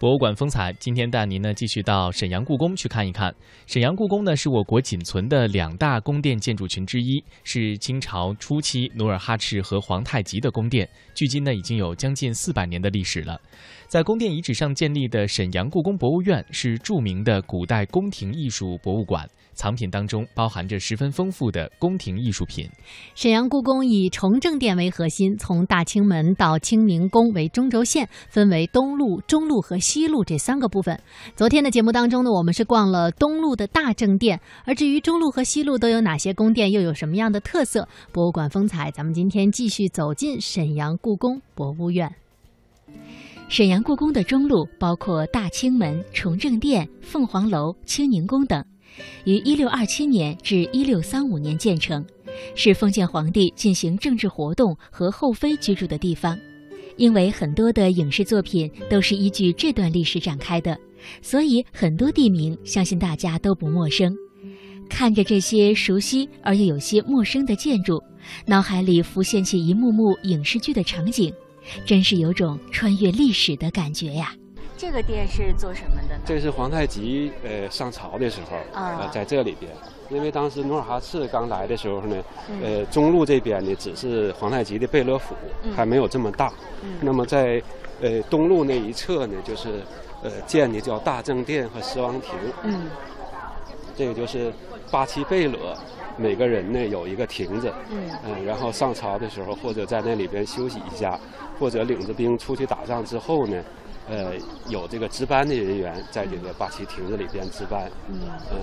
博物馆风采，今天带您呢继续到沈阳故宫去看一看。沈阳故宫呢是我国仅存的两大宫殿建筑群之一，是清朝初期努尔哈赤和皇太极的宫殿，距今呢已经有将近四百年的历史了。在宫殿遗址上建立的沈阳故宫博物院是著名的古代宫廷艺术博物馆。藏品当中包含着十分丰富的宫廷艺术品。沈阳故宫以崇政殿为核心，从大清门到清宁宫为中轴线，分为东路、中路和西路这三个部分。昨天的节目当中呢，我们是逛了东路的大正殿，而至于中路和西路都有哪些宫殿，又有什么样的特色？博物馆风采，咱们今天继续走进沈阳故宫博物院。沈阳故宫的中路包括大清门、崇政殿、凤凰楼、清宁宫等。于一六二七年至一六三五年建成，是封建皇帝进行政治活动和后妃居住的地方。因为很多的影视作品都是依据这段历史展开的，所以很多地名相信大家都不陌生。看着这些熟悉而又有些陌生的建筑，脑海里浮现起一幕幕影视剧的场景，真是有种穿越历史的感觉呀。这个殿是做什么的呢？这是皇太极呃上朝的时候呃在这里边，因为当时努尔哈赤刚来的时候呢，呃中路这边呢只是皇太极的贝勒府，还没有这么大。那么在呃东路那一侧呢，就是呃建的叫大正殿和十王亭。嗯，这个就是八旗贝勒每个人呢有一个亭子。嗯，嗯，然后上朝的时候或者在那里边休息一下，或者领着兵出去打仗之后呢。呃，有这个值班的人员在这个八旗亭子里边值班。嗯嗯，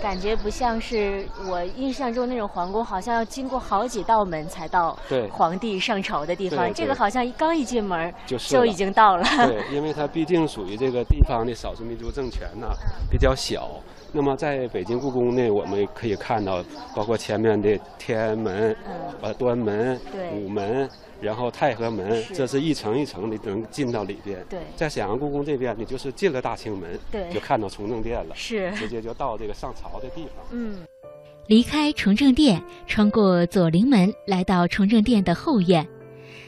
感觉不像是我印象中那种皇宫，好像要经过好几道门才到皇帝上朝的地方。这个好像刚一进门就已经到了。对，因为它毕竟属于这个地方的少数民族政权呢，比较小。那么在北京故宫内，我们可以看到，包括前面的天安门、呃端门、午门。然后太和门，这是一层一层的能进到里边。对，在沈阳故宫这边你，就是进了大清门，对，就看到崇政殿了，是，直接就到这个上朝的地方。嗯，离开崇政殿，穿过左灵门，来到崇政殿的后院，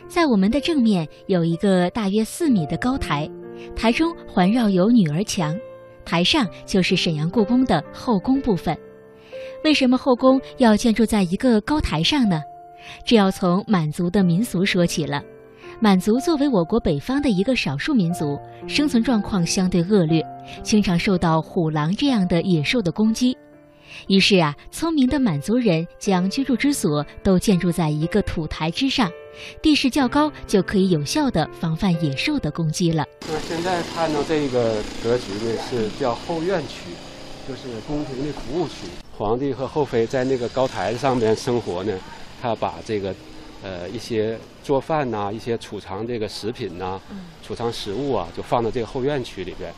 在我们的正面有一个大约四米的高台，台中环绕有女儿墙，台上就是沈阳故宫的后宫部分。为什么后宫要建筑在一个高台上呢？这要从满族的民俗说起了。满族作为我国北方的一个少数民族，生存状况相对恶劣，经常受到虎狼这样的野兽的攻击。于是啊，聪明的满族人将居住之所都建筑在一个土台之上，地势较高，就可以有效的防范野兽的攻击了。那现在看到这个格局呢，是叫后院区，就是宫廷的服务区。皇帝和后妃在那个高台上面生活呢。他把这个，呃，一些做饭呐，一些储藏这个食品呐，储藏食物啊，就放到这个后院区里边。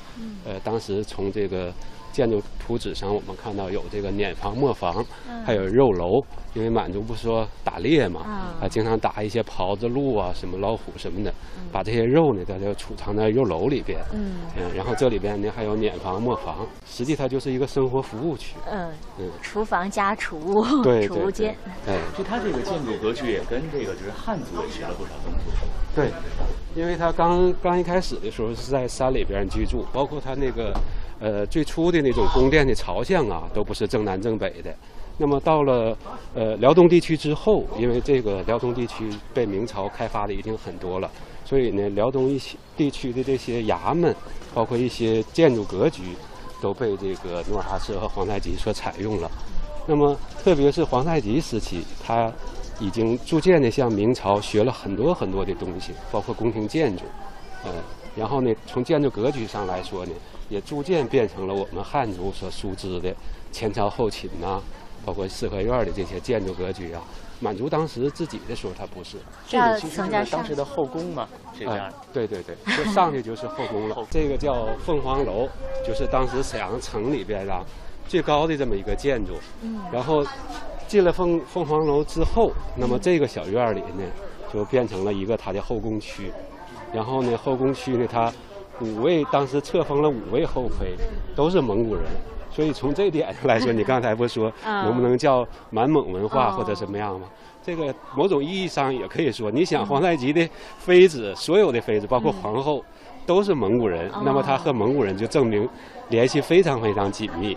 呃，当时从这个。建筑图纸上，我们看到有这个碾房、磨房，还有肉楼。因为满族不说打猎嘛，啊，经常打一些狍子、鹿啊，什么老虎什么的，把这些肉呢，在这储藏在肉楼里边。嗯，然后这里边呢还有碾房、磨房，实际它就是一个生活服务区。嗯嗯，厨房加储物，对储物间。哎，就它这个建筑格局也跟这个就是汉族也学了不少东西。对，因为他刚刚一开始的时候是在山里边居住，包括他那个。呃，最初的那种宫殿的朝向啊，都不是正南正北的。那么到了呃辽东地区之后，因为这个辽东地区被明朝开发的已经很多了，所以呢，辽东一些地区的这些衙门，包括一些建筑格局，都被这个努尔哈赤和皇太极所采用了。那么特别是皇太极时期，他已经逐渐的向明朝学了很多很多的东西，包括宫廷建筑，呃，然后呢，从建筑格局上来说呢。也逐渐变成了我们汉族所熟知的前朝后寝呐，包括四合院的这些建筑格局啊。满族当时自己的时候，它不是。这个其实是当时的后宫嘛，这样。对对对，就上去就是后宫了。这个叫凤凰楼，就是当时沈阳城里边啊最高的这么一个建筑。嗯。然后进了凤凤凰楼之后，那么这个小院里呢，就变成了一个它的后宫区。然后呢，后宫区呢，他。五位当时册封了五位后妃，都是蒙古人，所以从这点上来说，你刚才不说 能不能叫满蒙文化或者什么样吗？这个某种意义上也可以说，你想皇太极的妃子，所有的妃子，包括皇后，都是蒙古人，那么他和蒙古人就证明联系非常非常紧密。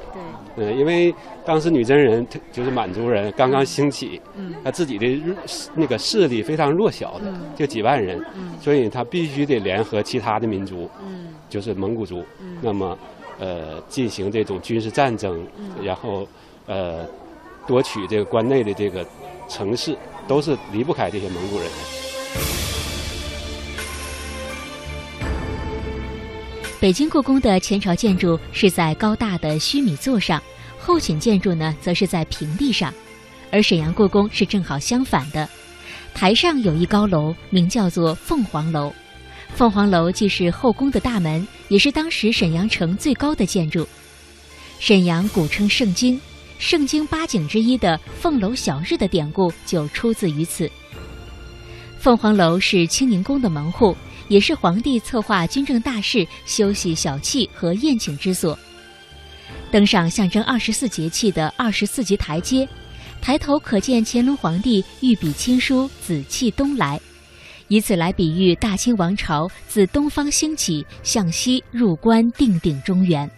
对，嗯，因为当时女真人就是满族人刚刚兴起，嗯，他自己的那个势力非常弱小的，就几万人，嗯，所以他必须得联合其他的民族，嗯，就是蒙古族，嗯，那么呃进行这种军事战争，嗯，然后呃夺取这个关内的这个城市，都是离不开这些蒙古人的。北京故宫的前朝建筑是在高大的须弥座上，后寝建筑呢则是在平地上，而沈阳故宫是正好相反的，台上有一高楼，名叫做凤凰楼。凤凰楼既是后宫的大门，也是当时沈阳城最高的建筑。沈阳古称盛京，盛京八景之一的凤楼小日的典故就出自于此。凤凰楼是清宁宫的门户。也是皇帝策划军政大事、休息小憩和宴请之所。登上象征二十四节气的二十四级台阶，抬头可见乾隆皇帝御笔亲书“紫气东来”，以此来比喻大清王朝自东方兴起，向西入关，定鼎中原。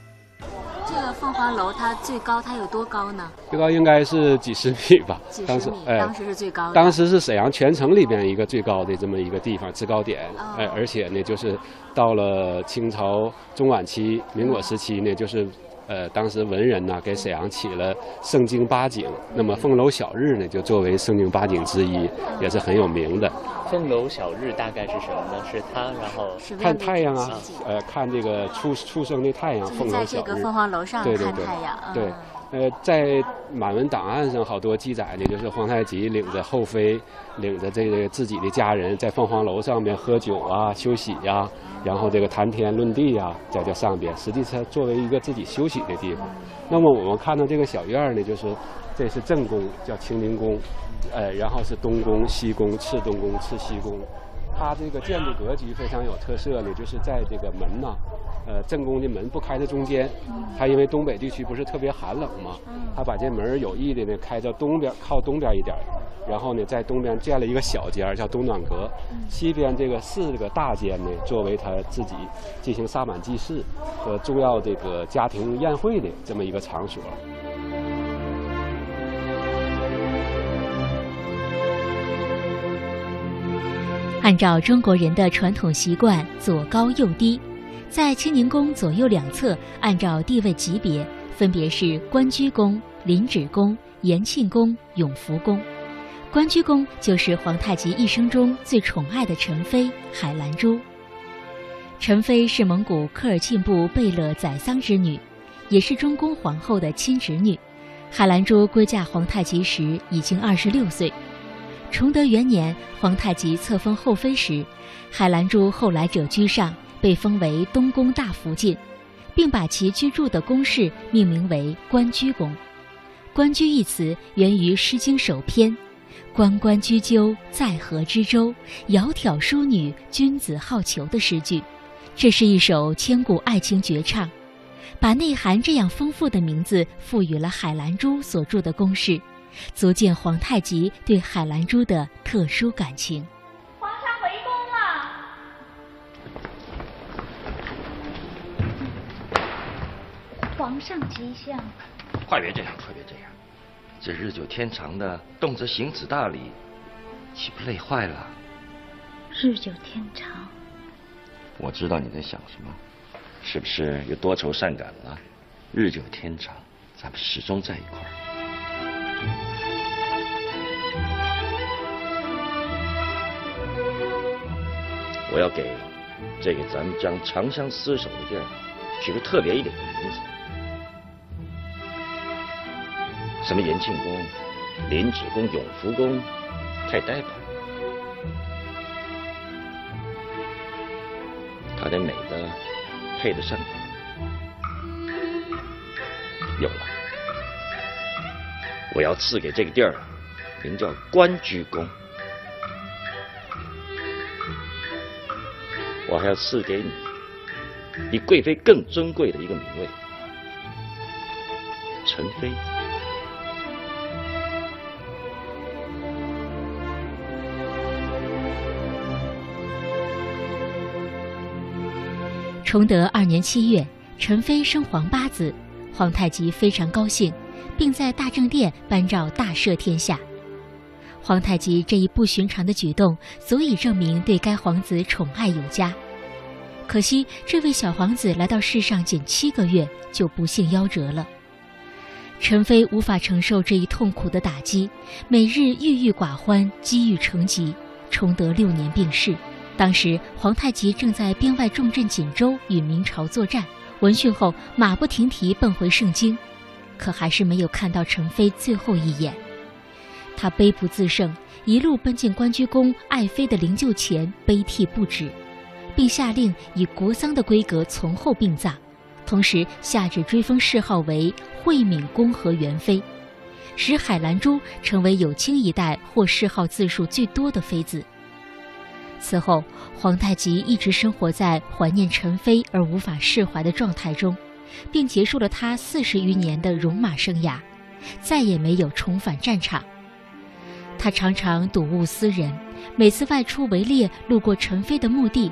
凤凰楼它最高，它有多高呢？最高应该是几十米吧。几十米，当时是最高。当时是沈阳全城里边一个最高的这么一个地方，制高点。哎，而且呢，就是到了清朝中晚期、民国时期呢，就是。呃，当时文人呢给沈阳起了盛京八景，那么凤楼小日呢就作为盛京八景之一，也是很有名的。凤楼小日大概是什么呢？是它，然后看太阳啊，呃，看这个出出生的太阳。凤楼小日。在这个凤凰楼上看太阳。对。呃，在满文档案上好多记载呢，就是皇太极领着后妃，领着这个自己的家人，在凤凰楼上面喝酒啊、休息呀，然后这个谈天论地呀，在这上边，实际上作为一个自己休息的地方。那么我们看到这个小院呢，就是这是正宫，叫清宁宫，呃，然后是东宫、西宫、次东宫、次西宫。它这个建筑格局非常有特色呢，就是在这个门呐。呃，正宫的门不开在中间，他因为东北地区不是特别寒冷嘛，他把这门有意的呢开到东边，靠东边一点，然后呢在东边建了一个小间叫东暖阁，西边这个四个大间呢作为他自己进行萨满祭祀和重要这个家庭宴会的这么一个场所。按照中国人的传统习惯，左高右低。在清宁宫左右两侧，按照地位级别，分别是关雎宫、临止宫、延庆宫、永福宫。关雎宫就是皇太极一生中最宠爱的宸妃海兰珠。宸妃是蒙古科尔沁部贝勒宰桑之女，也是中宫皇后的亲侄女。海兰珠归嫁皇太极时已经二十六岁。崇德元年，皇太极册封后妃时，海兰珠后来者居上。被封为东宫大福晋，并把其居住的宫室命名为关雎宫。关雎一词源于《诗经》首篇：“关关雎鸠，在河之洲。窈窕淑女，君子好逑”的诗句。这是一首千古爱情绝唱，把内涵这样丰富的名字赋予了海兰珠所住的宫室，足见皇太极对海兰珠的特殊感情。皇上吉祥，快别这样，快别这样！这日久天长的，动辄行此大礼，岂不累坏了？日久天长，我知道你在想什么，是不是又多愁善感了？日久天长，咱们始终在一块儿。我要给这个咱们将长相厮守的地儿取个特别一点的名字。什么延庆宫、临止宫、永福宫，太呆板。它得美的配得上你。有了，我要赐给这个地儿名叫关雎宫。我还要赐给你比贵妃更尊贵的一个名位——陈妃。崇德二年七月，陈妃生皇八子，皇太极非常高兴，并在大政殿颁诏大赦天下。皇太极这一不寻常的举动，足以证明对该皇子宠爱有加。可惜，这位小皇子来到世上仅七个月，就不幸夭折了。陈妃无法承受这一痛苦的打击，每日郁郁寡欢，积郁成疾。崇德六年病逝。当时皇太极正在边外重镇锦州与明朝作战，闻讯后马不停蹄奔回盛京，可还是没有看到陈妃最后一眼。他悲不自胜，一路奔进关雎宫爱妃的灵柩前，悲涕不止，并下令以国丧的规格从后殡葬，同时下旨追封谥号为惠敏宫和元妃，使海兰珠成为有清一代获谥号字数最多的妃子。此后，皇太极一直生活在怀念陈妃而无法释怀的状态中，并结束了他四十余年的戎马生涯，再也没有重返战场。他常常睹物思人，每次外出围猎路过陈妃的墓地，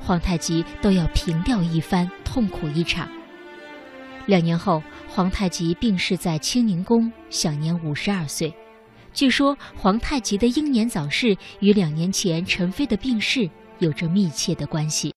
皇太极都要凭吊一番，痛苦一场。两年后，皇太极病逝在清宁宫，享年五十二岁。据说，皇太极的英年早逝与两年前陈妃的病逝有着密切的关系。